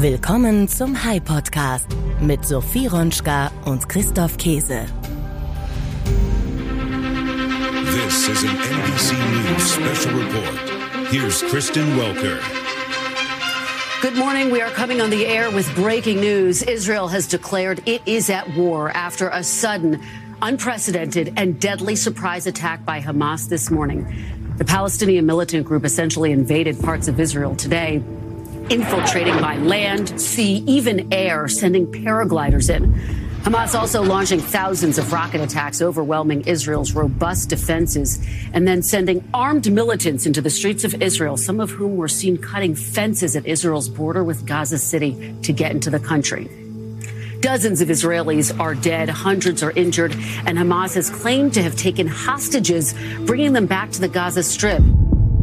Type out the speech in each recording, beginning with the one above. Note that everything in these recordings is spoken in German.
Willkommen zum High Podcast mit Sophie Ronschka und Christoph Käse. This is an NBC News special report. Here's Kristen Welker. Good morning. We are coming on the air with breaking news. Israel has declared it is at war after a sudden, unprecedented, and deadly surprise attack by Hamas this morning. The Palestinian militant group essentially invaded parts of Israel today, infiltrating by land, sea, even air, sending paragliders in. Hamas also launching thousands of rocket attacks, overwhelming Israel's robust defenses, and then sending armed militants into the streets of Israel, some of whom were seen cutting fences at Israel's border with Gaza City to get into the country. Dozens of Israelis are dead, hundreds are injured, and Hamas has claimed to have taken hostages, bringing them back to the Gaza Strip.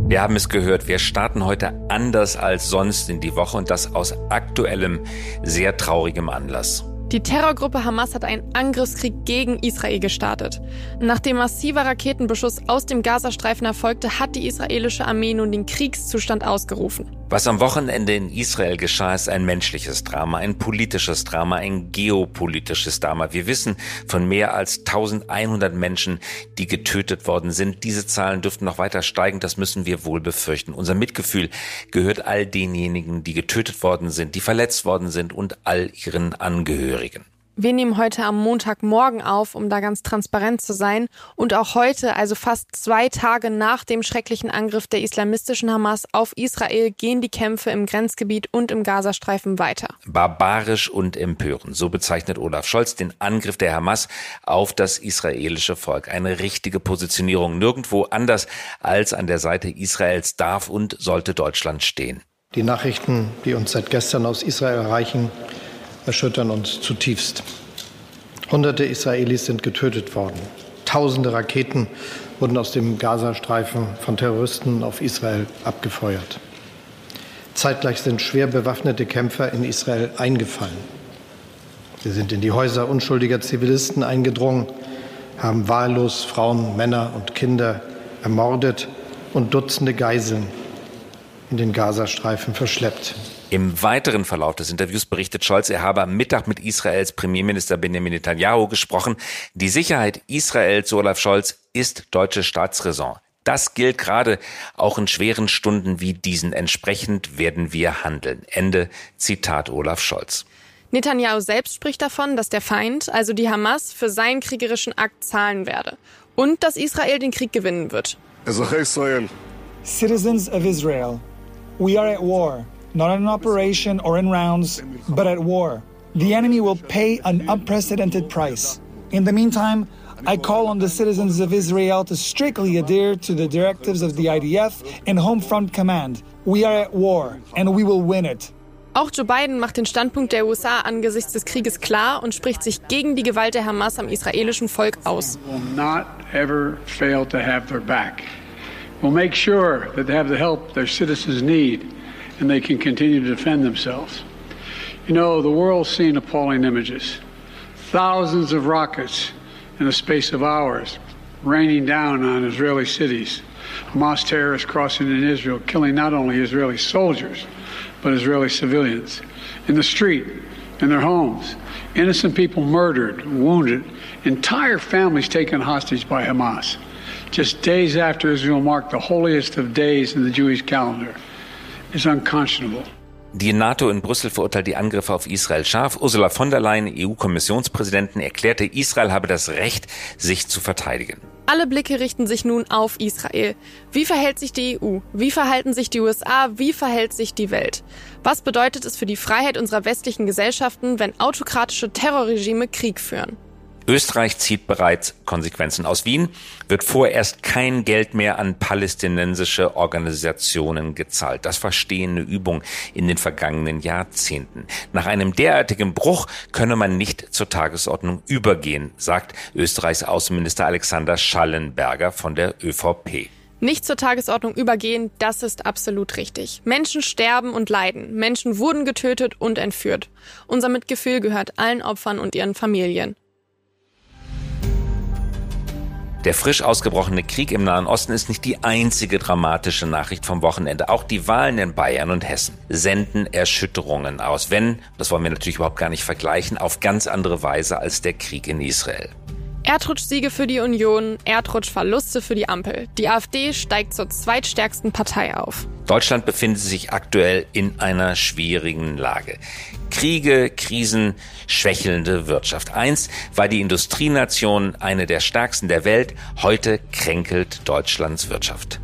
Wir haben es gehört, wir starten heute anders als sonst in die Woche und das aus aktuellem, sehr traurigem Anlass. Die Terrorgruppe Hamas hat einen Angriffskrieg gegen Israel gestartet. Nachdem massiver Raketenbeschuss aus dem Gazastreifen erfolgte, hat die israelische Armee nun den Kriegszustand ausgerufen. Was am Wochenende in Israel geschah, ist ein menschliches Drama, ein politisches Drama, ein geopolitisches Drama. Wir wissen von mehr als 1100 Menschen, die getötet worden sind. Diese Zahlen dürften noch weiter steigen, das müssen wir wohl befürchten. Unser Mitgefühl gehört all denjenigen, die getötet worden sind, die verletzt worden sind und all ihren Angehörigen. Wir nehmen heute am Montagmorgen auf, um da ganz transparent zu sein. Und auch heute, also fast zwei Tage nach dem schrecklichen Angriff der islamistischen Hamas auf Israel, gehen die Kämpfe im Grenzgebiet und im Gazastreifen weiter. Barbarisch und empörend, so bezeichnet Olaf Scholz den Angriff der Hamas auf das israelische Volk. Eine richtige Positionierung nirgendwo anders als an der Seite Israels darf und sollte Deutschland stehen. Die Nachrichten, die uns seit gestern aus Israel erreichen, erschüttern uns zutiefst. Hunderte Israelis sind getötet worden. Tausende Raketen wurden aus dem Gazastreifen von Terroristen auf Israel abgefeuert. Zeitgleich sind schwer bewaffnete Kämpfer in Israel eingefallen. Sie sind in die Häuser unschuldiger Zivilisten eingedrungen, haben wahllos Frauen, Männer und Kinder ermordet und Dutzende Geiseln in den Gazastreifen verschleppt. Im weiteren Verlauf des Interviews berichtet Scholz, er habe am Mittag mit Israels Premierminister Benjamin Netanyahu gesprochen. Die Sicherheit Israels, so Olaf Scholz, ist deutsche Staatsräson. Das gilt gerade auch in schweren Stunden wie diesen. Entsprechend werden wir handeln. Ende Zitat Olaf Scholz. Netanyahu selbst spricht davon, dass der Feind, also die Hamas, für seinen kriegerischen Akt zahlen werde und dass Israel den Krieg gewinnen wird. Citizens of Israel, we are at war. Not in an operation or in rounds, but at war. The enemy will pay an unprecedented price. In the meantime, I call on the citizens of Israel to strictly adhere to the directives of the IDF and Home Front Command. We are at war and we will win it. Auch Joe Biden macht den Standpunkt der USA angesichts des Krieges klar und spricht sich gegen die Gewalt der Hamas am israelischen Volk aus. We'll make sure that they have the help their citizens need and they can continue to defend themselves. You know, the world's seen appalling images. Thousands of rockets in the space of hours raining down on Israeli cities. Hamas terrorists crossing in Israel, killing not only Israeli soldiers, but Israeli civilians in the street, in their homes. Innocent people murdered, wounded, entire families taken hostage by Hamas. Just days after Israel marked the holiest of days in the Jewish calendar. Is unconscionable. Die NATO in Brüssel verurteilt die Angriffe auf Israel scharf. Ursula von der Leyen, EU-Kommissionspräsidentin, erklärte, Israel habe das Recht, sich zu verteidigen. Alle Blicke richten sich nun auf Israel. Wie verhält sich die EU? Wie verhalten sich die USA? Wie verhält sich die Welt? Was bedeutet es für die Freiheit unserer westlichen Gesellschaften, wenn autokratische Terrorregime Krieg führen? Österreich zieht bereits Konsequenzen. Aus Wien wird vorerst kein Geld mehr an palästinensische Organisationen gezahlt. Das verstehende Übung in den vergangenen Jahrzehnten. Nach einem derartigen Bruch könne man nicht zur Tagesordnung übergehen, sagt Österreichs Außenminister Alexander Schallenberger von der ÖVP. Nicht zur Tagesordnung übergehen, das ist absolut richtig. Menschen sterben und leiden. Menschen wurden getötet und entführt. Unser Mitgefühl gehört allen Opfern und ihren Familien. Der frisch ausgebrochene Krieg im Nahen Osten ist nicht die einzige dramatische Nachricht vom Wochenende. Auch die Wahlen in Bayern und Hessen senden Erschütterungen aus, wenn, das wollen wir natürlich überhaupt gar nicht vergleichen, auf ganz andere Weise als der Krieg in Israel. Erdrutschsiege für die Union, Erdrutschverluste für die Ampel. Die AfD steigt zur zweitstärksten Partei auf. Deutschland befindet sich aktuell in einer schwierigen Lage. Kriege, Krisen, schwächelnde Wirtschaft. Einst war die Industrienation eine der stärksten der Welt, heute kränkelt Deutschlands Wirtschaft.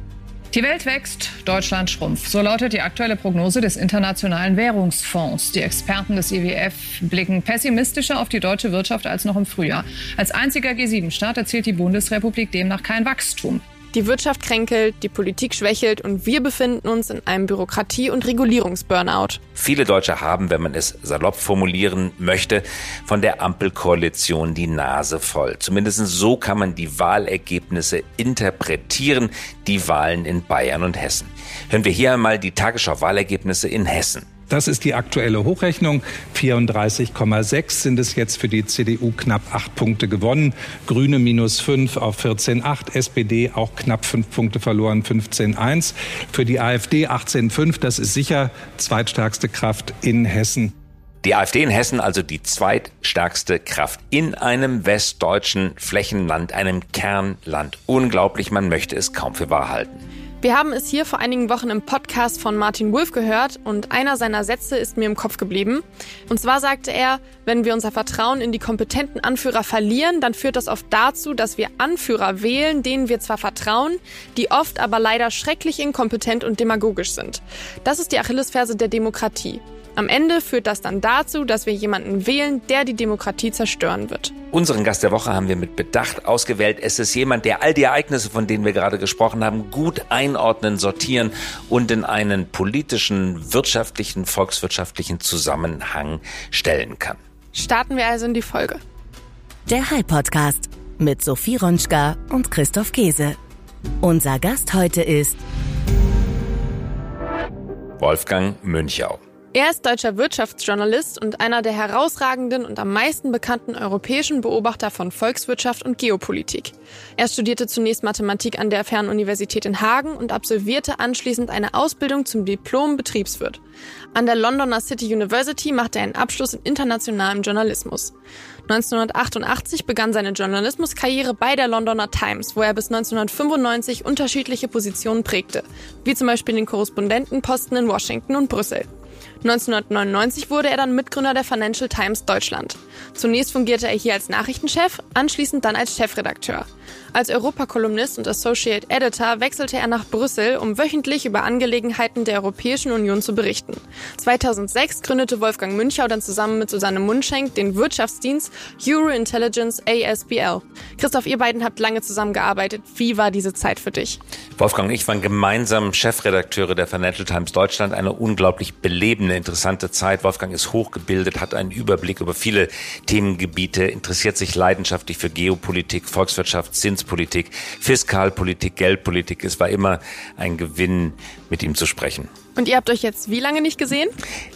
Die Welt wächst, Deutschland schrumpft. So lautet die aktuelle Prognose des Internationalen Währungsfonds. Die Experten des IWF blicken pessimistischer auf die deutsche Wirtschaft als noch im Frühjahr. Als einziger G7-Staat erzielt die Bundesrepublik demnach kein Wachstum. Die Wirtschaft kränkelt, die Politik schwächelt und wir befinden uns in einem Bürokratie- und Regulierungsburnout. Viele Deutsche haben, wenn man es salopp formulieren möchte, von der Ampelkoalition die Nase voll. Zumindest so kann man die Wahlergebnisse interpretieren, die Wahlen in Bayern und Hessen. Hören wir hier einmal die Tagesschau-Wahlergebnisse in Hessen. Das ist die aktuelle Hochrechnung. 34,6 sind es jetzt für die CDU knapp acht Punkte gewonnen. Grüne minus fünf auf 14,8. SPD auch knapp fünf Punkte verloren, 15,1. Für die AfD 18,5. Das ist sicher zweitstärkste Kraft in Hessen. Die AfD in Hessen also die zweitstärkste Kraft in einem westdeutschen Flächenland, einem Kernland. Unglaublich, man möchte es kaum für wahr halten. Wir haben es hier vor einigen Wochen im Podcast von Martin Wolf gehört und einer seiner Sätze ist mir im Kopf geblieben. Und zwar sagte er, wenn wir unser Vertrauen in die kompetenten Anführer verlieren, dann führt das oft dazu, dass wir Anführer wählen, denen wir zwar vertrauen, die oft aber leider schrecklich inkompetent und demagogisch sind. Das ist die Achillesferse der Demokratie. Am Ende führt das dann dazu, dass wir jemanden wählen, der die Demokratie zerstören wird. Unseren Gast der Woche haben wir mit Bedacht ausgewählt. Es ist jemand, der all die Ereignisse, von denen wir gerade gesprochen haben, gut einordnen, sortieren und in einen politischen, wirtschaftlichen, volkswirtschaftlichen Zusammenhang stellen kann. Starten wir also in die Folge. Der High Podcast mit Sophie Ronschka und Christoph Käse. Unser Gast heute ist Wolfgang Münchau. Er ist deutscher Wirtschaftsjournalist und einer der herausragenden und am meisten bekannten europäischen Beobachter von Volkswirtschaft und Geopolitik. Er studierte zunächst Mathematik an der Fernuniversität in Hagen und absolvierte anschließend eine Ausbildung zum Diplom-Betriebswirt. An der Londoner City University machte er einen Abschluss in internationalem Journalismus. 1988 begann seine Journalismuskarriere bei der Londoner Times, wo er bis 1995 unterschiedliche Positionen prägte, wie zum Beispiel den Korrespondentenposten in Washington und Brüssel. 1999 wurde er dann Mitgründer der Financial Times Deutschland. Zunächst fungierte er hier als Nachrichtenchef, anschließend dann als Chefredakteur. Als Europakolumnist und Associate Editor wechselte er nach Brüssel, um wöchentlich über Angelegenheiten der Europäischen Union zu berichten. 2006 gründete Wolfgang Münchau dann zusammen mit Susanne Mundschenk den Wirtschaftsdienst Euro Intelligence ASBL. Christoph, ihr beiden habt lange zusammengearbeitet. Wie war diese Zeit für dich? Wolfgang und ich waren gemeinsam Chefredakteure der Financial Times Deutschland. Eine unglaublich belebende, interessante Zeit. Wolfgang ist hochgebildet, hat einen Überblick über viele Themengebiete, interessiert sich leidenschaftlich für Geopolitik, Volkswirtschaft, Zins Finanzpolitik, Fiskalpolitik, Geldpolitik. Es war immer ein Gewinn, mit ihm zu sprechen. Und ihr habt euch jetzt wie lange nicht gesehen?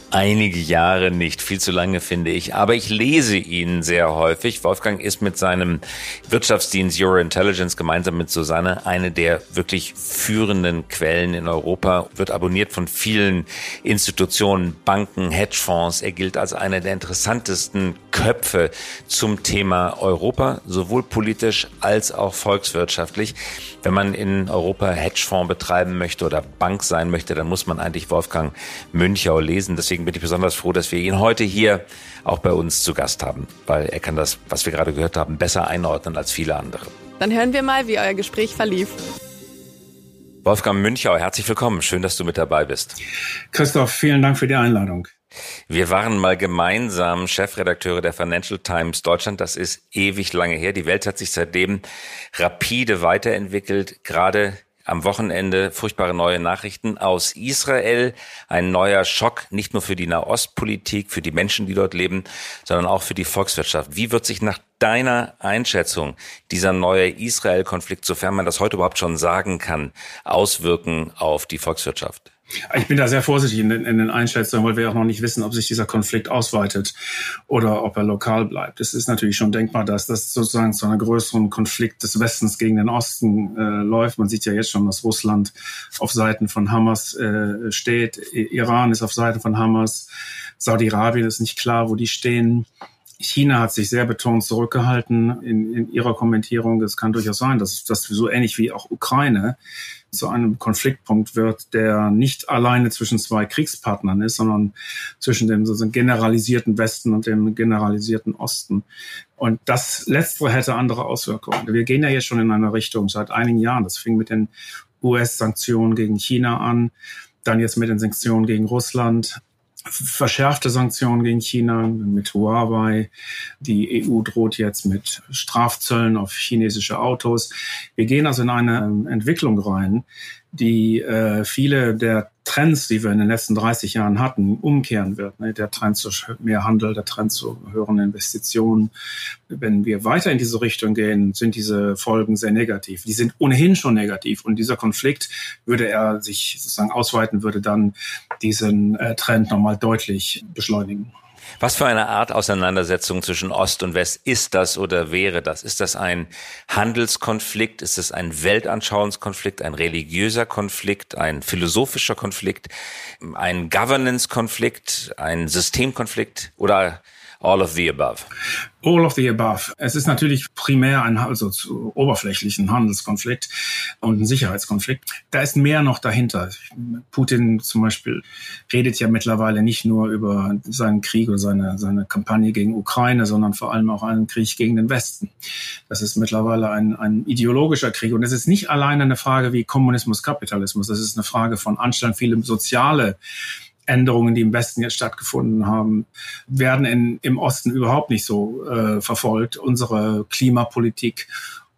Einige Jahre nicht, viel zu lange finde ich. Aber ich lese ihn sehr häufig. Wolfgang ist mit seinem Wirtschaftsdienst Euro Intelligence gemeinsam mit Susanne eine der wirklich führenden Quellen in Europa, wird abonniert von vielen Institutionen, Banken, Hedgefonds. Er gilt als einer der interessantesten Köpfe zum Thema Europa, sowohl politisch als auch volkswirtschaftlich. Wenn man in Europa Hedgefonds betreiben möchte oder Bank sein möchte, dann muss man eigentlich Wolfgang Münchau lesen. Deswegen bin ich besonders froh, dass wir ihn heute hier auch bei uns zu Gast haben, weil er kann das, was wir gerade gehört haben, besser einordnen als viele andere. Dann hören wir mal, wie euer Gespräch verlief. Wolfgang Münchau, herzlich willkommen. Schön, dass du mit dabei bist. Christoph, vielen Dank für die Einladung. Wir waren mal gemeinsam Chefredakteure der Financial Times Deutschland. Das ist ewig lange her. Die Welt hat sich seitdem rapide weiterentwickelt. Gerade am Wochenende furchtbare neue Nachrichten aus Israel. Ein neuer Schock, nicht nur für die Nahostpolitik, für die Menschen, die dort leben, sondern auch für die Volkswirtschaft. Wie wird sich nach deiner Einschätzung dieser neue Israel-Konflikt, sofern man das heute überhaupt schon sagen kann, auswirken auf die Volkswirtschaft? Ich bin da sehr vorsichtig in den, in den, Einschätzungen, weil wir auch noch nicht wissen, ob sich dieser Konflikt ausweitet oder ob er lokal bleibt. Es ist natürlich schon denkbar, dass das sozusagen zu einer größeren Konflikt des Westens gegen den Osten äh, läuft. Man sieht ja jetzt schon, dass Russland auf Seiten von Hamas äh, steht. Iran ist auf Seiten von Hamas. Saudi-Arabien ist nicht klar, wo die stehen. China hat sich sehr betont zurückgehalten in, in ihrer Kommentierung. Es kann durchaus sein, dass das so ähnlich wie auch Ukraine zu einem Konfliktpunkt wird, der nicht alleine zwischen zwei Kriegspartnern ist, sondern zwischen dem sozusagen generalisierten Westen und dem generalisierten Osten. Und das Letztere hätte andere Auswirkungen. Wir gehen ja jetzt schon in eine Richtung seit einigen Jahren. Das fing mit den US-Sanktionen gegen China an, dann jetzt mit den Sanktionen gegen Russland, verschärfte Sanktionen gegen China mit Huawei. Die EU droht jetzt mit Strafzöllen auf chinesische Autos. Wir gehen also in eine Entwicklung rein, die äh, viele der Trends, die wir in den letzten 30 Jahren hatten, umkehren wird. Ne? Der Trend zu mehr Handel, der Trend zu höheren Investitionen. Wenn wir weiter in diese Richtung gehen, sind diese Folgen sehr negativ. Die sind ohnehin schon negativ und dieser Konflikt würde er sich sozusagen ausweiten, würde dann diesen äh, Trend nochmal deutlich beschleunigen. Was für eine Art Auseinandersetzung zwischen Ost und West ist das oder wäre das? Ist das ein Handelskonflikt? Ist es ein Weltanschauungskonflikt, ein religiöser Konflikt, ein philosophischer Konflikt, ein Governance-Konflikt, ein Systemkonflikt? Oder all of the above? All of the above. Es ist natürlich primär ein also zu oberflächlichen Handelskonflikt und ein Sicherheitskonflikt. Da ist mehr noch dahinter. Putin zum Beispiel redet ja mittlerweile nicht nur über seinen Krieg oder seine, seine Kampagne gegen Ukraine, sondern vor allem auch einen Krieg gegen den Westen. Das ist mittlerweile ein, ein ideologischer Krieg. Und es ist nicht alleine eine Frage wie Kommunismus, Kapitalismus. Das ist eine Frage von Anstand, viele soziale Änderungen, die im Westen jetzt stattgefunden haben, werden in, im Osten überhaupt nicht so äh, verfolgt. Unsere Klimapolitik,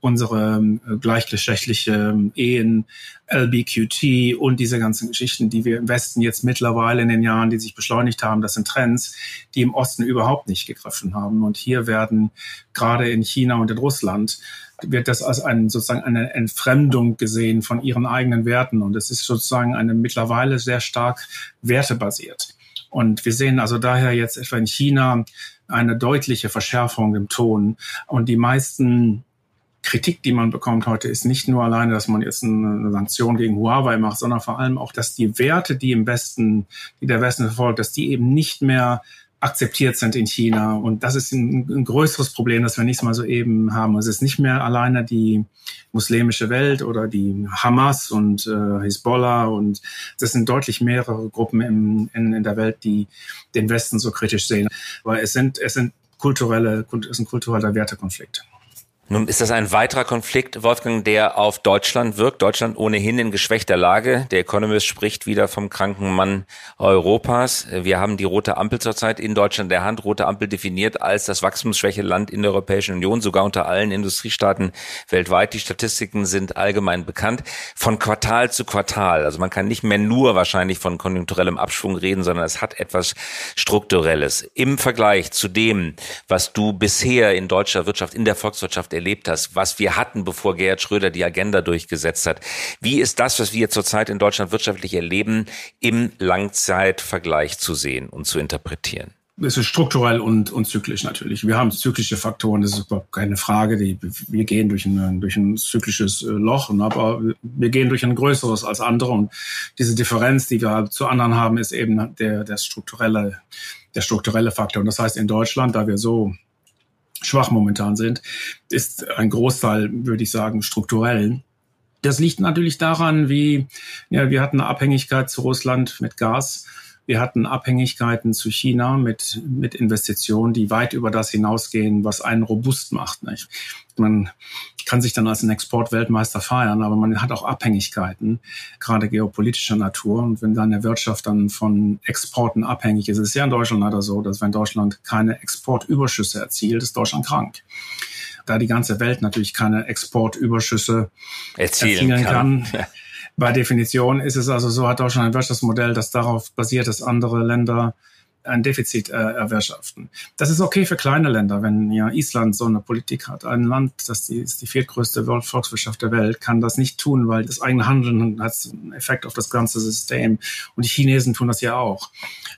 unsere äh, gleichgeschlechtliche ähm, Ehen, LBQT und diese ganzen Geschichten, die wir im Westen jetzt mittlerweile in den Jahren, die sich beschleunigt haben, das sind Trends, die im Osten überhaupt nicht gegriffen haben. Und hier werden gerade in China und in Russland wird das als ein, sozusagen eine Entfremdung gesehen von ihren eigenen Werten. Und es ist sozusagen eine mittlerweile sehr stark wertebasiert. Und wir sehen also daher jetzt etwa in China eine deutliche Verschärfung im Ton. Und die meisten Kritik, die man bekommt heute, ist nicht nur alleine, dass man jetzt eine Sanktion gegen Huawei macht, sondern vor allem auch, dass die Werte, die im Westen, die der Westen verfolgt, dass die eben nicht mehr akzeptiert sind in China. Und das ist ein, ein größeres Problem, das wir nicht mal so eben haben. Es ist nicht mehr alleine die muslimische Welt oder die Hamas und äh, Hezbollah und das sind deutlich mehrere Gruppen im, in, in der Welt, die den Westen so kritisch sehen. Weil es sind, es sind kulturelle, es ist ein kultureller Wertekonflikt. Nun ist das ein weiterer Konflikt, Wolfgang, der auf Deutschland wirkt. Deutschland ohnehin in geschwächter Lage. Der Economist spricht wieder vom kranken Mann Europas. Wir haben die rote Ampel zurzeit in Deutschland der Hand. Rote Ampel definiert als das wachstumsschwäche Land in der Europäischen Union, sogar unter allen Industriestaaten weltweit. Die Statistiken sind allgemein bekannt. Von Quartal zu Quartal. Also man kann nicht mehr nur wahrscheinlich von konjunkturellem Abschwung reden, sondern es hat etwas Strukturelles. Im Vergleich zu dem, was du bisher in deutscher Wirtschaft, in der Volkswirtschaft erlebt hast, was wir hatten, bevor Gerhard Schröder die Agenda durchgesetzt hat. Wie ist das, was wir zurzeit in Deutschland wirtschaftlich erleben, im Langzeitvergleich zu sehen und zu interpretieren? es ist strukturell und, und zyklisch natürlich. Wir haben zyklische Faktoren, das ist überhaupt keine Frage. Die, wir gehen durch ein, durch ein zyklisches äh, Loch, aber wir gehen durch ein größeres als andere. Und diese Differenz, die wir zu anderen haben, ist eben der, der, strukturelle, der strukturelle Faktor. Und das heißt, in Deutschland, da wir so schwach momentan sind, ist ein Großteil, würde ich sagen, strukturell. Das liegt natürlich daran, wie ja, wir hatten eine Abhängigkeit zu Russland mit Gas. Wir hatten Abhängigkeiten zu China mit, mit Investitionen, die weit über das hinausgehen, was einen robust macht. Nicht? Man kann sich dann als ein Exportweltmeister feiern, aber man hat auch Abhängigkeiten, gerade geopolitischer Natur. Und wenn dann eine Wirtschaft dann von Exporten abhängig ist, ist es ja in Deutschland leider so, dass wenn Deutschland keine Exportüberschüsse erzielt, ist Deutschland krank da die ganze Welt natürlich keine Exportüberschüsse erzielen, erzielen kann. kann. Bei Definition ist es also so, hat Deutschland ein Wirtschaftsmodell, das darauf basiert, dass andere Länder ein Defizit äh, erwirtschaften. Das ist okay für kleine Länder, wenn ja Island so eine Politik hat. Ein Land, das die, ist die viertgrößte Volkswirtschaft der Welt, kann das nicht tun, weil das eigene Handeln hat einen Effekt auf das ganze System. Und die Chinesen tun das ja auch.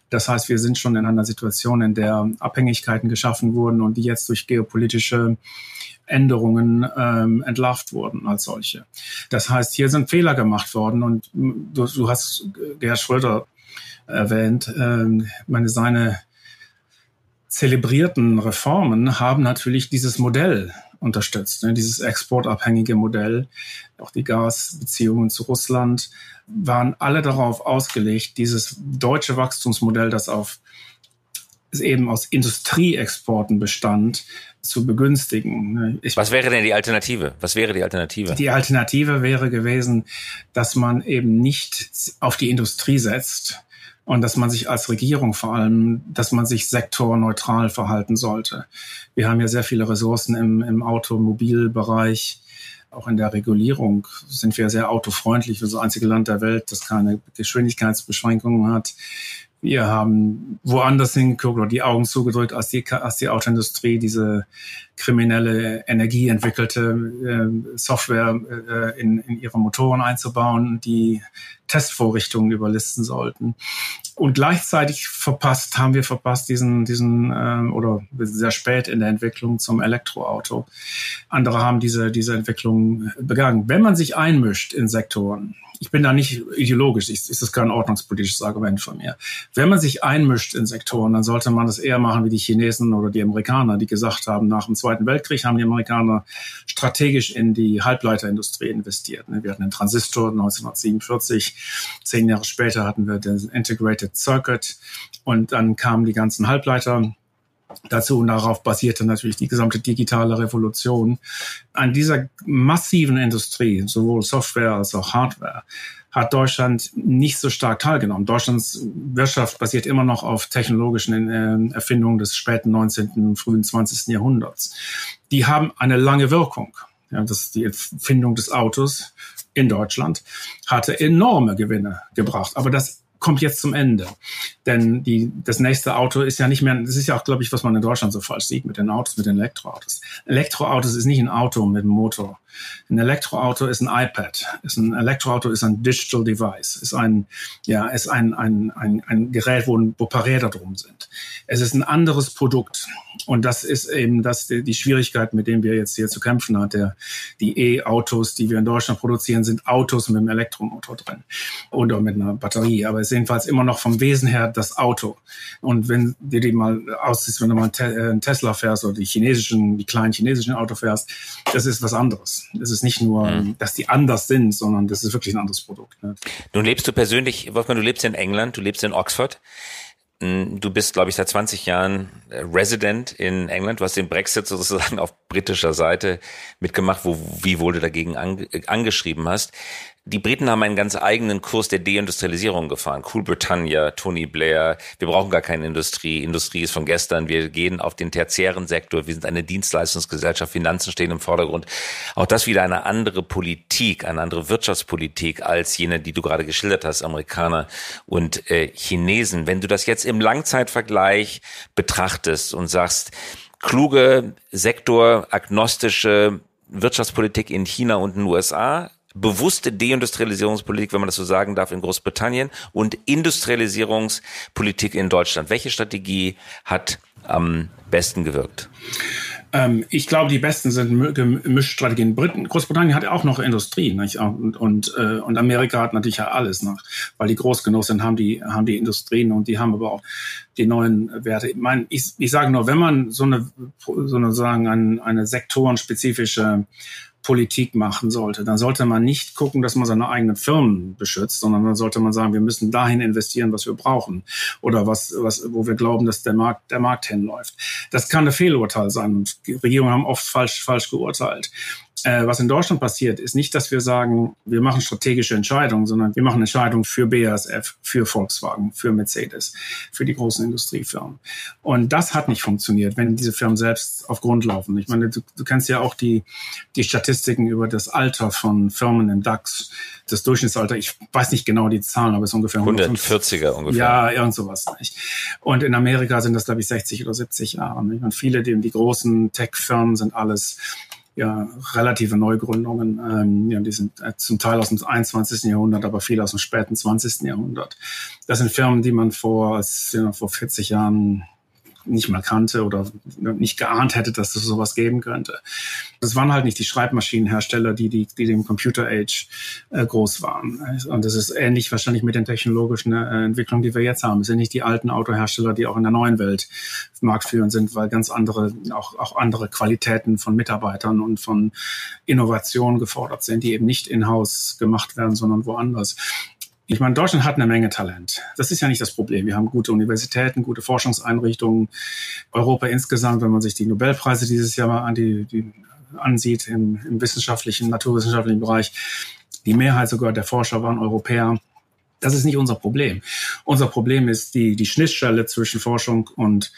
Das heißt, wir sind schon in einer Situation, in der Abhängigkeiten geschaffen wurden und die jetzt durch geopolitische Änderungen ähm, entlarvt wurden als solche. Das heißt, hier sind Fehler gemacht worden und du, du hast Gerhard Schröder erwähnt. Ähm, meine, seine zelebrierten Reformen haben natürlich dieses Modell unterstützt, ne, dieses exportabhängige Modell. Auch die Gasbeziehungen zu Russland waren alle darauf ausgelegt, dieses deutsche Wachstumsmodell, das auf eben aus Industrieexporten bestand, zu begünstigen. Ne. Ich, Was wäre denn die Alternative? Was wäre die Alternative? Die Alternative wäre gewesen, dass man eben nicht auf die Industrie setzt, und dass man sich als Regierung vor allem, dass man sich sektorneutral verhalten sollte. Wir haben ja sehr viele Ressourcen im, im Automobilbereich. Auch in der Regulierung sind wir sehr autofreundlich. Wir sind das einzige Land der Welt, das keine Geschwindigkeitsbeschränkungen hat. Wir haben woanders hingeguckt oder die Augen zugedrückt, als die, als die Autoindustrie diese kriminelle Energie entwickelte, äh, Software äh, in, in ihre Motoren einzubauen, die Testvorrichtungen überlisten sollten. Und gleichzeitig verpasst, haben wir verpasst diesen, diesen äh, oder sehr spät in der Entwicklung zum Elektroauto. Andere haben diese, diese Entwicklung begangen. Wenn man sich einmischt in Sektoren, ich bin da nicht ideologisch, ist, ist das kein ordnungspolitisches Argument von mir. Wenn man sich einmischt in Sektoren, dann sollte man das eher machen wie die Chinesen oder die Amerikaner, die gesagt haben, nach dem Zweiten Weltkrieg haben die Amerikaner strategisch in die Halbleiterindustrie investiert. Ne, wir hatten den Transistor 1947, zehn Jahre später hatten wir den Integrated Circuit und dann kamen die ganzen Halbleiter dazu und darauf basierte natürlich die gesamte digitale Revolution. An dieser massiven Industrie, sowohl Software als auch Hardware, hat Deutschland nicht so stark teilgenommen. Deutschlands Wirtschaft basiert immer noch auf technologischen äh, Erfindungen des späten 19., frühen 20. Jahrhunderts. Die haben eine lange Wirkung. Ja, das die Erfindung des Autos in Deutschland hatte enorme Gewinne gebracht. Aber das kommt jetzt zum Ende. Denn die, das nächste Auto ist ja nicht mehr, das ist ja auch, glaube ich, was man in Deutschland so falsch sieht mit den Autos, mit den Elektroautos. Elektroautos ist nicht ein Auto mit einem Motor. Ein Elektroauto ist ein iPad. Ist ein Elektroauto ist ein Digital Device. Ist ein, ja, ist ein, ein, ein, ein Gerät, wo ein paar Räder drum sind. Es ist ein anderes Produkt. Und das ist eben das, die, die Schwierigkeit, mit dem wir jetzt hier zu kämpfen haben. Der, die E-Autos, die wir in Deutschland produzieren, sind Autos mit einem Elektromotor drin. Oder mit einer Batterie. Aber es ist jedenfalls immer noch vom Wesen her das Auto. Und wenn dir die mal aussiehst, wenn du mal einen äh, Tesla fährst oder die chinesischen, die kleinen chinesischen Auto fährst, das ist was anderes. Es ist nicht nur, mhm. dass die anders sind, sondern das ist wirklich ein anderes Produkt. Ne? Nun lebst du persönlich, Wolfgang, du lebst in England, du lebst in Oxford. Hm, du bist, glaube ich, seit 20 Jahren äh, Resident in England. Du hast den Brexit sozusagen auf britischer Seite mitgemacht, wo, wie wohl du dagegen angeschrieben hast. Die Briten haben einen ganz eigenen Kurs der Deindustrialisierung gefahren. Cool Britannia, Tony Blair. Wir brauchen gar keine Industrie. Industrie ist von gestern. Wir gehen auf den tertiären Sektor. Wir sind eine Dienstleistungsgesellschaft. Finanzen stehen im Vordergrund. Auch das wieder eine andere Politik, eine andere Wirtschaftspolitik als jene, die du gerade geschildert hast, Amerikaner und äh, Chinesen. Wenn du das jetzt im Langzeitvergleich betrachtest und sagst, kluge, sektoragnostische Wirtschaftspolitik in China und den USA, bewusste Deindustrialisierungspolitik, wenn man das so sagen darf, in Großbritannien und Industrialisierungspolitik in Deutschland. Welche Strategie hat am besten gewirkt? Ähm, ich glaube, die besten sind gemischt Strategien. Briten, Großbritannien hat ja auch noch Industrie, nicht? Und, und, äh, und Amerika hat natürlich ja alles noch, weil die groß genug sind, haben die, haben die Industrien und die haben aber auch die neuen Werte. Ich, meine, ich, ich sage nur, wenn man so eine, so eine sagen, eine, eine sektorenspezifische Politik machen sollte, dann sollte man nicht gucken, dass man seine eigenen Firmen beschützt, sondern dann sollte man sagen, wir müssen dahin investieren, was wir brauchen oder was, was, wo wir glauben, dass der Markt, der Markt hinläuft. Das kann ein Fehlurteil sein Regierungen haben oft falsch, falsch geurteilt. Äh, was in Deutschland passiert, ist nicht, dass wir sagen, wir machen strategische Entscheidungen, sondern wir machen Entscheidungen für BASF, für Volkswagen, für Mercedes, für die großen Industriefirmen. Und das hat nicht funktioniert, wenn diese Firmen selbst auf Grund laufen. Ich meine, du, du kennst ja auch die, die Statistiken über das Alter von Firmen im DAX. Das Durchschnittsalter, ich weiß nicht genau die Zahlen, aber es ist ungefähr 140er ungefähr. Ja, irgend sowas. Nicht. Und in Amerika sind das, glaube ich, 60 oder 70 Jahre. Und viele, die, die großen Tech-Firmen sind alles ja, relative Neugründungen. Ähm, ja, die sind äh, zum Teil aus dem 21. Jahrhundert, aber viele aus dem späten 20. Jahrhundert. Das sind Firmen, die man vor, ja, vor 40 Jahren nicht mal kannte oder nicht geahnt hätte, dass es sowas geben könnte. Das waren halt nicht die Schreibmaschinenhersteller, die, die, die dem Computer Age äh, groß waren. Und das ist ähnlich wahrscheinlich mit den technologischen äh, Entwicklungen, die wir jetzt haben. Es sind nicht die alten Autohersteller, die auch in der neuen Welt marktführend sind, weil ganz andere, auch, auch andere Qualitäten von Mitarbeitern und von Innovation gefordert sind, die eben nicht in-house gemacht werden, sondern woanders. Ich meine, Deutschland hat eine Menge Talent. Das ist ja nicht das Problem. Wir haben gute Universitäten, gute Forschungseinrichtungen. Europa insgesamt, wenn man sich die Nobelpreise dieses Jahr mal an die, die ansieht im, im wissenschaftlichen, naturwissenschaftlichen Bereich, die Mehrheit sogar der Forscher waren Europäer. Das ist nicht unser Problem. Unser Problem ist die, die Schnittstelle zwischen Forschung und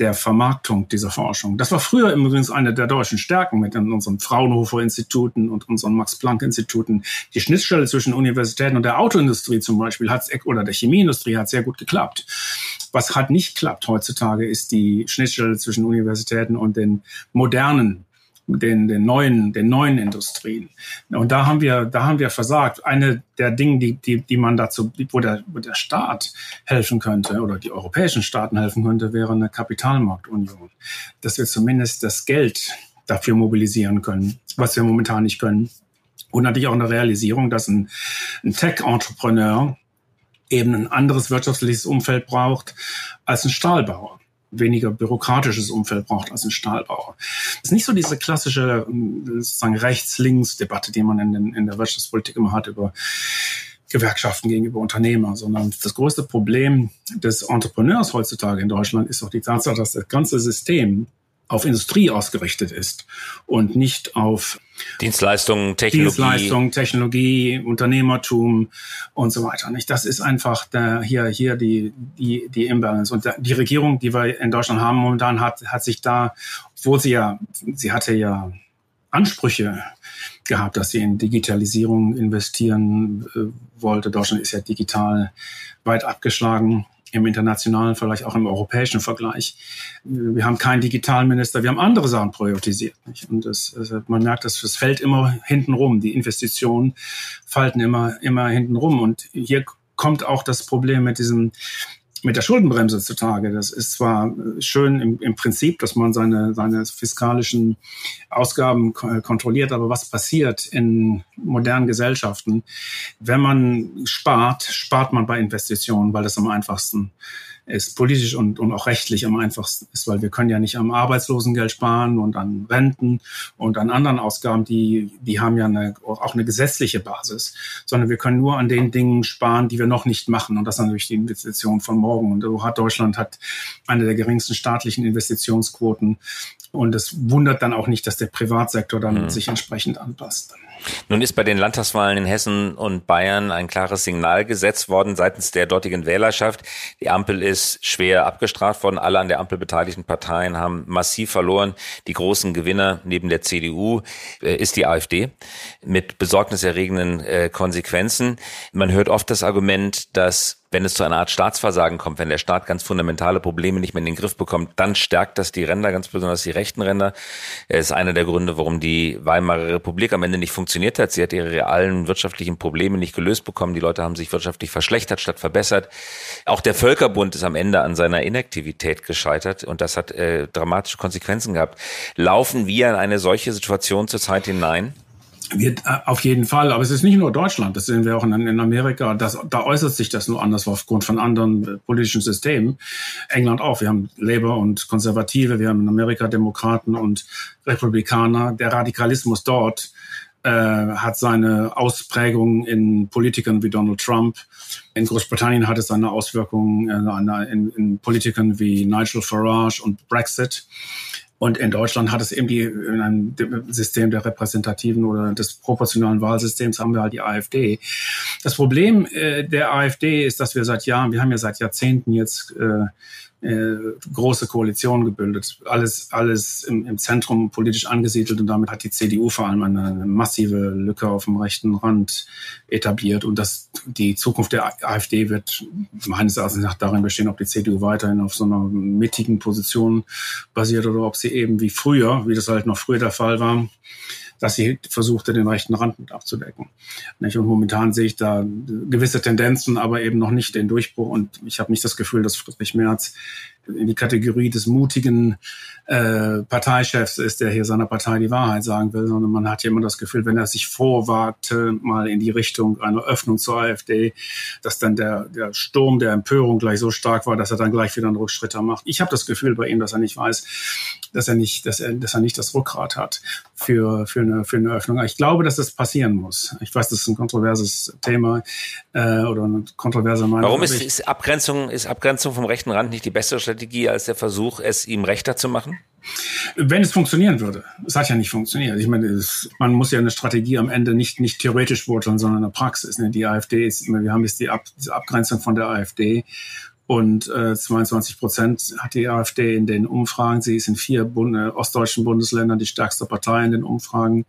der Vermarktung dieser Forschung. Das war früher übrigens eine der deutschen Stärken mit unseren Fraunhofer-Instituten und unseren Max-Planck-Instituten. Die Schnittstelle zwischen Universitäten und der Autoindustrie zum Beispiel hat oder der Chemieindustrie hat sehr gut geklappt. Was halt nicht klappt heutzutage, ist die Schnittstelle zwischen Universitäten und den modernen den, den neuen, den neuen Industrien. Und da haben wir, da haben wir versagt. Eine der Dinge, die, die, die man dazu, wo der, wo der Staat helfen könnte oder die europäischen Staaten helfen könnte, wäre eine Kapitalmarktunion. Dass wir zumindest das Geld dafür mobilisieren können, was wir momentan nicht können. Und natürlich auch eine Realisierung, dass ein, ein Tech-Entrepreneur eben ein anderes wirtschaftliches Umfeld braucht als ein Stahlbauer weniger bürokratisches Umfeld braucht als ein Stahlbauer. Das ist nicht so diese klassische ähm, sozusagen Rechts-Links-Debatte, die man in, den, in der Wirtschaftspolitik immer hat über Gewerkschaften gegenüber Unternehmern, sondern das größte Problem des Entrepreneurs heutzutage in Deutschland ist auch die Tatsache, dass das ganze System auf Industrie ausgerichtet ist und nicht auf Dienstleistungen, Technologie. Dienstleistungen, Technologie, Unternehmertum und so weiter. Nicht? Das ist einfach der, hier, hier die, die, die Imbalance. Und die Regierung, die wir in Deutschland haben momentan, hat, hat sich da, obwohl sie ja, sie hatte ja Ansprüche gehabt, dass sie in Digitalisierung investieren äh, wollte. Deutschland ist ja digital weit abgeschlagen im internationalen, vielleicht auch im europäischen Vergleich. Wir haben keinen Digitalminister, wir haben andere Sachen priorisiert. Nicht? Und das, also man merkt, dass es fällt immer hinten rum. Die Investitionen falten immer, immer hinten rum. Und hier kommt auch das Problem mit diesem mit der Schuldenbremse zutage. Das ist zwar schön im, im Prinzip, dass man seine, seine fiskalischen Ausgaben kontrolliert, aber was passiert in modernen Gesellschaften? Wenn man spart, spart man bei Investitionen, weil das am einfachsten ist politisch und, und auch rechtlich am einfachsten ist, weil wir können ja nicht am Arbeitslosengeld sparen und an Renten und an anderen Ausgaben, die, die haben ja eine, auch eine gesetzliche Basis, sondern wir können nur an den Dingen sparen, die wir noch nicht machen und das ist natürlich die Investition von morgen. Und so hat Deutschland hat eine der geringsten staatlichen Investitionsquoten und es wundert dann auch nicht, dass der Privatsektor dann mhm. sich entsprechend anpasst. Nun ist bei den Landtagswahlen in Hessen und Bayern ein klares Signal gesetzt worden seitens der dortigen Wählerschaft. Die Ampel ist schwer abgestraft worden. Alle an der Ampel beteiligten Parteien haben massiv verloren. Die großen Gewinner neben der CDU äh, ist die AfD mit besorgniserregenden äh, Konsequenzen. Man hört oft das Argument, dass wenn es zu einer Art Staatsversagen kommt, wenn der Staat ganz fundamentale Probleme nicht mehr in den Griff bekommt, dann stärkt das die Ränder, ganz besonders die rechten Ränder. Es ist einer der Gründe, warum die Weimarer Republik am Ende nicht funktioniert hat. Sie hat ihre realen wirtschaftlichen Probleme nicht gelöst bekommen. Die Leute haben sich wirtschaftlich verschlechtert statt verbessert. Auch der Völkerbund ist am Ende an seiner Inaktivität gescheitert und das hat äh, dramatische Konsequenzen gehabt. Laufen wir in eine solche Situation zurzeit hinein? Wird äh, auf jeden Fall, aber es ist nicht nur Deutschland, das sehen wir auch in, in Amerika. Das, da äußert sich das nur anders aufgrund von anderen äh, politischen Systemen. England auch. Wir haben Labour und Konservative, wir haben in Amerika Demokraten und Republikaner. Der Radikalismus dort äh, hat seine Ausprägung in Politikern wie Donald Trump. In Großbritannien hat es seine Auswirkungen äh, in, in Politikern wie Nigel Farage und Brexit. Und in Deutschland hat es eben die, in einem System der repräsentativen oder des proportionalen Wahlsystems haben wir halt die AfD. Das Problem äh, der AfD ist, dass wir seit Jahren, wir haben ja seit Jahrzehnten jetzt äh, äh, große Koalition gebildet. Alles, alles im, im Zentrum politisch angesiedelt und damit hat die CDU vor allem eine, massive Lücke auf dem rechten Rand etabliert. Und das, die Zukunft der AfD wird meines Erachtens nach darin bestehen, ob die CDU weiterhin auf so einer mittigen Position basiert oder ob sie eben wie früher, wie das halt noch früher der Fall war, dass sie versuchte, den rechten Rand mit abzudecken. Und momentan sehe ich da gewisse Tendenzen, aber eben noch nicht den Durchbruch. Und ich habe nicht das Gefühl, dass Friedrich Merz in die Kategorie des mutigen äh, Parteichefs ist, der hier seiner Partei die Wahrheit sagen will, sondern man hat ja immer das Gefühl, wenn er sich vorwagte, mal in die Richtung einer Öffnung zur AfD, dass dann der, der Sturm der Empörung gleich so stark war, dass er dann gleich wieder einen Rückschritt macht. Ich habe das Gefühl bei ihm, dass er nicht weiß, dass er nicht, dass er, dass er nicht das Rückgrat hat für, für, eine, für eine Öffnung. Ich glaube, dass das passieren muss. Ich weiß, das ist ein kontroverses Thema äh, oder eine kontroverse Meinung. Warum ist, ist Abgrenzung, ist Abgrenzung vom rechten Rand nicht die bessere Strategie als der Versuch, es ihm rechter zu machen? Wenn es funktionieren würde. Es hat ja nicht funktioniert. Ich meine, es, man muss ja eine Strategie am Ende nicht, nicht theoretisch beurteilen, sondern in der Praxis. Ne? Die AfD ist, wir haben jetzt die Ab, diese Abgrenzung von der AfD und äh, 22 Prozent hat die AfD in den Umfragen. Sie ist in vier Bund äh, ostdeutschen Bundesländern die stärkste Partei in den Umfragen.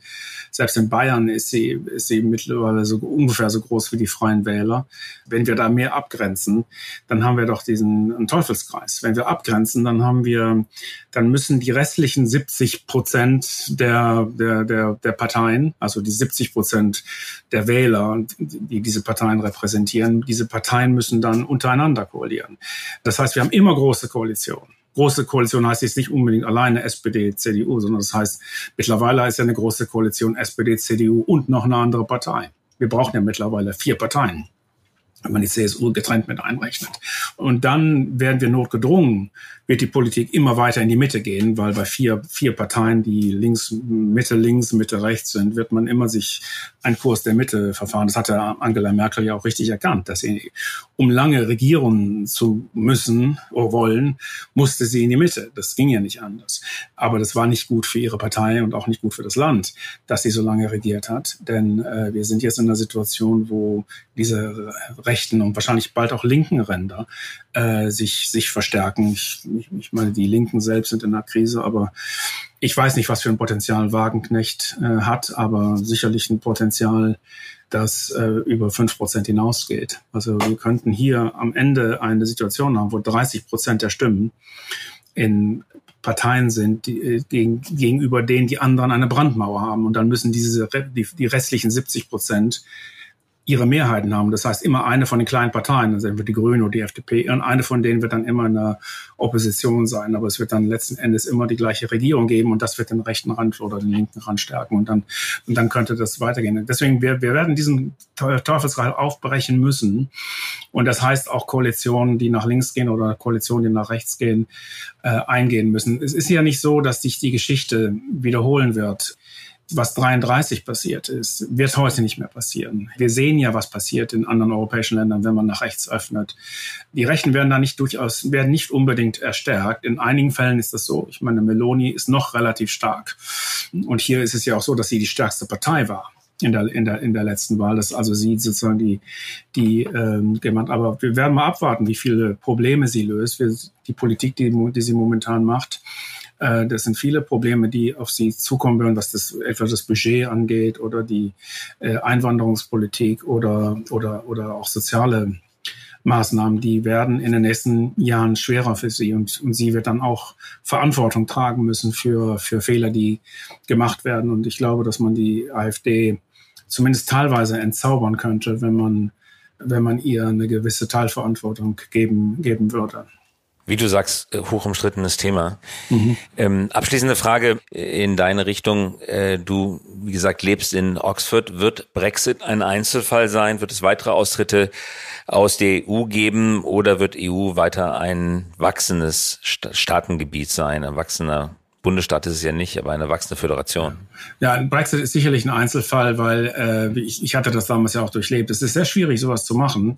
Selbst in Bayern ist sie, ist sie mittlerweile so ungefähr so groß wie die Freien Wähler. Wenn wir da mehr abgrenzen, dann haben wir doch diesen Teufelskreis. Wenn wir abgrenzen, dann haben wir, dann müssen die restlichen 70 Prozent der, der, der, der Parteien, also die 70 Prozent der Wähler, die diese Parteien repräsentieren, diese Parteien müssen dann untereinander koalieren werden. Das heißt, wir haben immer große Koalitionen. Große Koalition heißt jetzt nicht unbedingt alleine SPD, CDU, sondern das heißt, mittlerweile ist ja eine große Koalition SPD, CDU und noch eine andere Partei. Wir brauchen ja mittlerweile vier Parteien wenn man die CSU getrennt mit einrechnet. Und dann werden wir notgedrungen, wird die Politik immer weiter in die Mitte gehen, weil bei vier, vier Parteien, die links, Mitte links, Mitte rechts sind, wird man immer sich einen Kurs der Mitte verfahren. Das hatte Angela Merkel ja auch richtig erkannt, dass sie, um lange regieren zu müssen oder wollen, musste sie in die Mitte. Das ging ja nicht anders. Aber das war nicht gut für ihre Partei und auch nicht gut für das Land, dass sie so lange regiert hat. Denn äh, wir sind jetzt in einer Situation, wo diese rechten und wahrscheinlich bald auch linken Ränder äh, sich, sich verstärken. Ich, ich, meine, die Linken selbst sind in einer Krise, aber ich weiß nicht, was für ein Potenzial Wagenknecht äh, hat, aber sicherlich ein Potenzial, das äh, über fünf Prozent hinausgeht. Also wir könnten hier am Ende eine Situation haben, wo 30 Prozent der Stimmen in Parteien sind, die, äh, gegen, gegenüber denen die anderen eine Brandmauer haben. Und dann müssen diese die, die restlichen 70 Prozent ihre Mehrheiten haben. Das heißt, immer eine von den kleinen Parteien, also entweder die Grünen oder die FDP, und eine von denen wird dann immer in der Opposition sein. Aber es wird dann letzten Endes immer die gleiche Regierung geben und das wird den rechten Rand oder den linken Rand stärken und dann, und dann könnte das weitergehen. Deswegen, wir, wir werden diesen Teufelsreich aufbrechen müssen. Und das heißt auch Koalitionen, die nach links gehen oder Koalitionen, die nach rechts gehen, äh, eingehen müssen. Es ist ja nicht so, dass sich die Geschichte wiederholen wird was 33 passiert ist, wird heute nicht mehr passieren. Wir sehen ja, was passiert in anderen europäischen Ländern, wenn man nach rechts öffnet. Die Rechten werden da nicht durchaus, werden nicht unbedingt erstärkt. In einigen Fällen ist das so. Ich meine, Meloni ist noch relativ stark. Und hier ist es ja auch so, dass sie die stärkste Partei war in der, in der, in der letzten Wahl. Das also sie sozusagen die, die ähm, gemacht. Aber wir werden mal abwarten, wie viele Probleme sie löst. Wir, die Politik, die, die sie momentan macht, äh, das sind viele Probleme, die auf sie zukommen werden, was das etwa das Budget angeht oder die äh, Einwanderungspolitik oder, oder, oder auch soziale Maßnahmen, die werden in den nächsten Jahren schwerer für sie und, und sie wird dann auch Verantwortung tragen müssen für, für Fehler, die gemacht werden. Und ich glaube, dass man die AfD zumindest teilweise entzaubern könnte, wenn man, wenn man ihr eine gewisse Teilverantwortung geben, geben würde. Wie du sagst, äh, hoch umstrittenes Thema. Mhm. Ähm, abschließende Frage in deine Richtung. Äh, du, wie gesagt, lebst in Oxford. Wird Brexit ein Einzelfall sein? Wird es weitere Austritte aus der EU geben oder wird EU weiter ein wachsendes Staatengebiet sein, ein wachsender Bundesstaat ist es ja nicht, aber eine wachsende Föderation. Ja, Brexit ist sicherlich ein Einzelfall, weil äh, ich, ich hatte das damals ja auch durchlebt. Es ist sehr schwierig, sowas zu machen.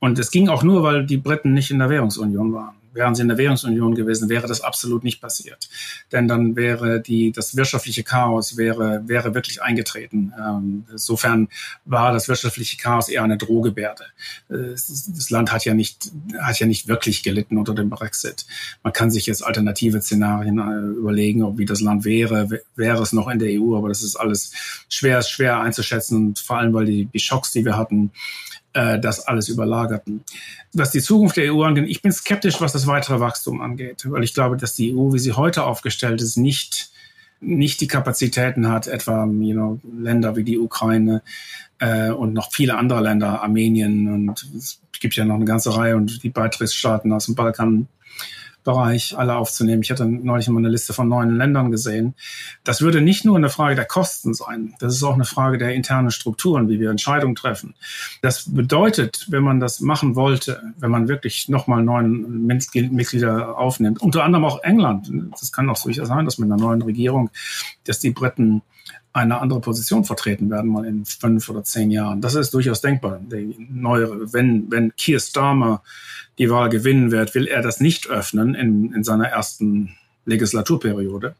Und es ging auch nur, weil die Briten nicht in der Währungsunion waren. Wären sie in der Währungsunion gewesen, wäre das absolut nicht passiert. Denn dann wäre die, das wirtschaftliche Chaos wäre, wäre wirklich eingetreten. Ähm, insofern war das wirtschaftliche Chaos eher eine Drohgebärde. Äh, das Land hat ja nicht, hat ja nicht wirklich gelitten unter dem Brexit. Man kann sich jetzt alternative Szenarien äh, überlegen, ob wie das Land wäre, wäre es noch in der EU, aber das ist alles schwer, schwer einzuschätzen und vor allem, weil die, die Schocks, die wir hatten, äh, das alles überlagerten. Was die Zukunft der EU angeht, ich bin skeptisch, was das weitere Wachstum angeht, weil ich glaube, dass die EU, wie sie heute aufgestellt ist, nicht nicht die Kapazitäten hat, etwa you know, Länder wie die Ukraine äh, und noch viele andere Länder, Armenien und es gibt ja noch eine ganze Reihe und die Beitrittsstaaten aus dem Balkan Bereich alle aufzunehmen. Ich hatte neulich mal eine Liste von neun Ländern gesehen. Das würde nicht nur eine Frage der Kosten sein, das ist auch eine Frage der internen Strukturen, wie wir Entscheidungen treffen. Das bedeutet, wenn man das machen wollte, wenn man wirklich nochmal neun Mitglieder aufnimmt, unter anderem auch England, das kann auch durchaus sein, dass mit einer neuen Regierung, dass die Briten eine andere Position vertreten werden, mal in fünf oder zehn Jahren. Das ist durchaus denkbar. Die neuere, wenn, wenn Keir Starmer die Wahl gewinnen wird, will er das nicht öffnen in, in seiner ersten Legislaturperiode.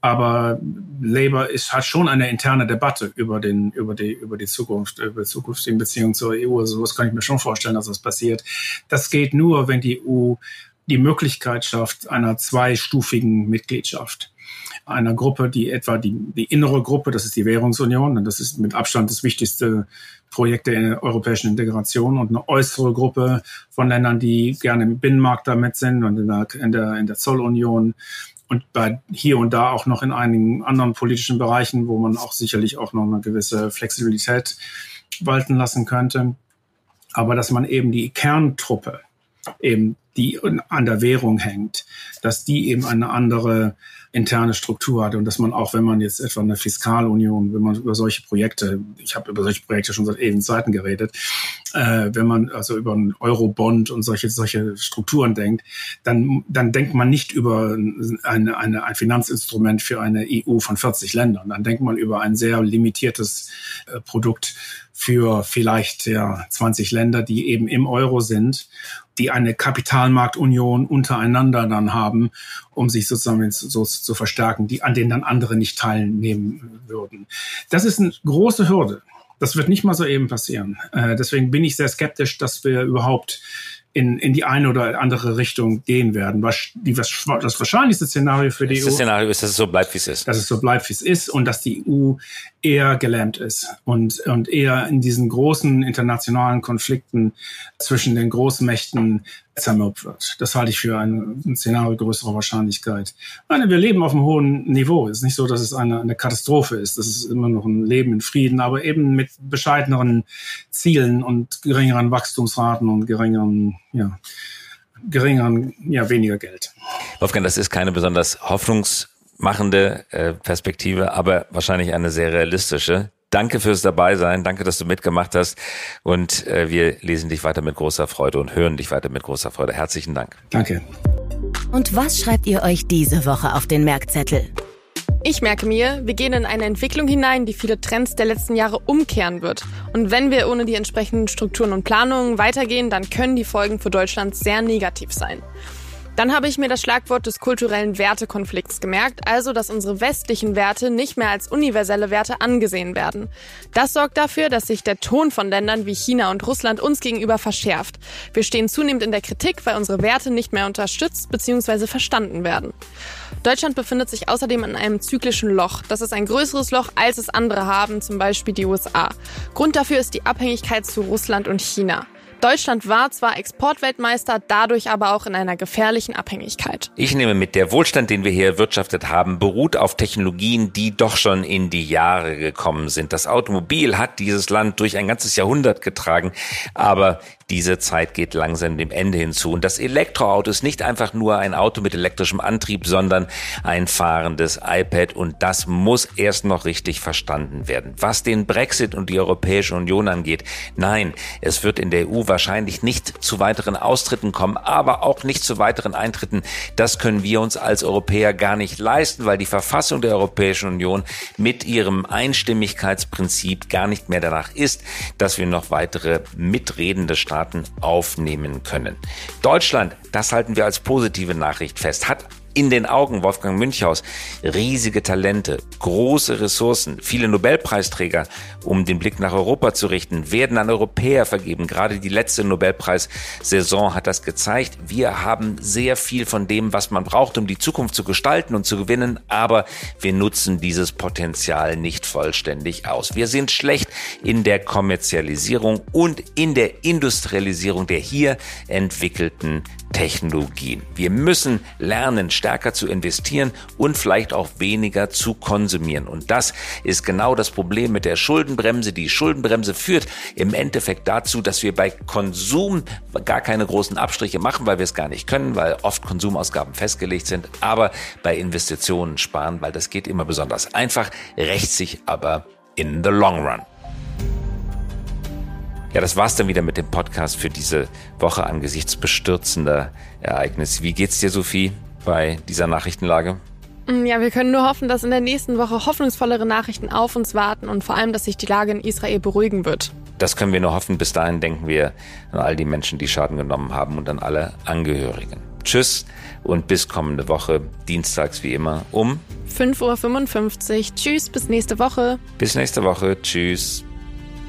Aber Labour ist, hat schon eine interne Debatte über, den, über, die, über die Zukunft, über die zukünftigen Beziehungen zur EU. Also das kann ich mir schon vorstellen, dass das passiert. Das geht nur, wenn die EU die Möglichkeit schafft einer zweistufigen Mitgliedschaft einer Gruppe, die etwa die, die innere Gruppe, das ist die Währungsunion, und das ist mit Abstand das wichtigste Projekt der europäischen Integration und eine äußere Gruppe von Ländern, die gerne im Binnenmarkt damit sind und in der, in der, in der Zollunion und bei hier und da auch noch in einigen anderen politischen Bereichen, wo man auch sicherlich auch noch eine gewisse Flexibilität walten lassen könnte. Aber dass man eben die Kerntruppe, eben die an der Währung hängt, dass die eben eine andere interne Struktur hat und dass man auch, wenn man jetzt etwa eine Fiskalunion, wenn man über solche Projekte, ich habe über solche Projekte schon seit ewigen Zeiten geredet, äh, wenn man also über einen Eurobond und solche solche Strukturen denkt, dann dann denkt man nicht über eine, eine, ein Finanzinstrument für eine EU von 40 Ländern, dann denkt man über ein sehr limitiertes äh, Produkt für vielleicht ja 20 Länder, die eben im Euro sind die eine Kapitalmarktunion untereinander dann haben, um sich sozusagen so zu verstärken, die an denen dann andere nicht teilnehmen würden. Das ist eine große Hürde. Das wird nicht mal so eben passieren. Äh, deswegen bin ich sehr skeptisch, dass wir überhaupt in, in die eine oder andere Richtung gehen werden. Was, die, was, das wahrscheinlichste Szenario für die das EU. Das Szenario ist, dass es so bleibt, wie es ist. Dass es so bleibt, wie es ist und dass die EU eher gelähmt ist und, und eher in diesen großen internationalen Konflikten zwischen den Großmächten zermürbt wird. Das halte ich für ein, Szenario größerer Wahrscheinlichkeit. Ich meine, wir leben auf einem hohen Niveau. Es ist nicht so, dass es eine, eine Katastrophe ist. Das ist immer noch ein Leben in Frieden, aber eben mit bescheideneren Zielen und geringeren Wachstumsraten und geringeren, ja, geringeren, ja, weniger Geld. Wolfgang, das ist keine besonders hoffnungsmachende äh, Perspektive, aber wahrscheinlich eine sehr realistische. Danke fürs Dabeisein. Danke, dass du mitgemacht hast. Und äh, wir lesen dich weiter mit großer Freude und hören dich weiter mit großer Freude. Herzlichen Dank. Danke. Und was schreibt ihr euch diese Woche auf den Merkzettel? Ich merke mir, wir gehen in eine Entwicklung hinein, die viele Trends der letzten Jahre umkehren wird. Und wenn wir ohne die entsprechenden Strukturen und Planungen weitergehen, dann können die Folgen für Deutschland sehr negativ sein. Dann habe ich mir das Schlagwort des kulturellen Wertekonflikts gemerkt, also dass unsere westlichen Werte nicht mehr als universelle Werte angesehen werden. Das sorgt dafür, dass sich der Ton von Ländern wie China und Russland uns gegenüber verschärft. Wir stehen zunehmend in der Kritik, weil unsere Werte nicht mehr unterstützt bzw. verstanden werden. Deutschland befindet sich außerdem in einem zyklischen Loch. Das ist ein größeres Loch, als es andere haben, zum Beispiel die USA. Grund dafür ist die Abhängigkeit zu Russland und China. Deutschland war zwar Exportweltmeister, dadurch aber auch in einer gefährlichen Abhängigkeit. Ich nehme mit, der Wohlstand, den wir hier erwirtschaftet haben, beruht auf Technologien, die doch schon in die Jahre gekommen sind. Das Automobil hat dieses Land durch ein ganzes Jahrhundert getragen, aber diese Zeit geht langsam dem Ende hinzu. Und das Elektroauto ist nicht einfach nur ein Auto mit elektrischem Antrieb, sondern ein fahrendes iPad. Und das muss erst noch richtig verstanden werden. Was den Brexit und die Europäische Union angeht, nein, es wird in der EU wahrscheinlich nicht zu weiteren Austritten kommen, aber auch nicht zu weiteren Eintritten. Das können wir uns als Europäer gar nicht leisten, weil die Verfassung der Europäischen Union mit ihrem Einstimmigkeitsprinzip gar nicht mehr danach ist, dass wir noch weitere mitredende Staaten Glyphosaten aufnehmen können. Deutschland, das halten wir als positive Nachricht fest, hat in den Augen Wolfgang Münchhaus riesige Talente, große Ressourcen, viele Nobelpreisträger, um den Blick nach Europa zu richten, werden an Europäer vergeben. Gerade die letzte Nobelpreissaison hat das gezeigt. Wir haben sehr viel von dem, was man braucht, um die Zukunft zu gestalten und zu gewinnen, aber wir nutzen dieses Potenzial nicht vollständig aus. Wir sind schlecht in der Kommerzialisierung und in der Industrialisierung der hier entwickelten Technologien. Wir müssen lernen, stärker zu investieren und vielleicht auch weniger zu konsumieren. Und das ist genau das Problem mit der Schuldenbremse. Die Schuldenbremse führt im Endeffekt dazu, dass wir bei Konsum gar keine großen Abstriche machen, weil wir es gar nicht können, weil oft Konsumausgaben festgelegt sind, aber bei Investitionen sparen, weil das geht immer besonders einfach, rächt sich aber in the long run. Ja, das war's dann wieder mit dem Podcast für diese Woche angesichts bestürzender Ereignisse. Wie geht's dir, Sophie, bei dieser Nachrichtenlage? Mm, ja, wir können nur hoffen, dass in der nächsten Woche hoffnungsvollere Nachrichten auf uns warten und vor allem, dass sich die Lage in Israel beruhigen wird. Das können wir nur hoffen. Bis dahin denken wir an all die Menschen, die Schaden genommen haben und an alle Angehörigen. Tschüss und bis kommende Woche, dienstags wie immer um 5.55 Uhr. Tschüss, bis nächste Woche. Bis nächste Woche. Tschüss.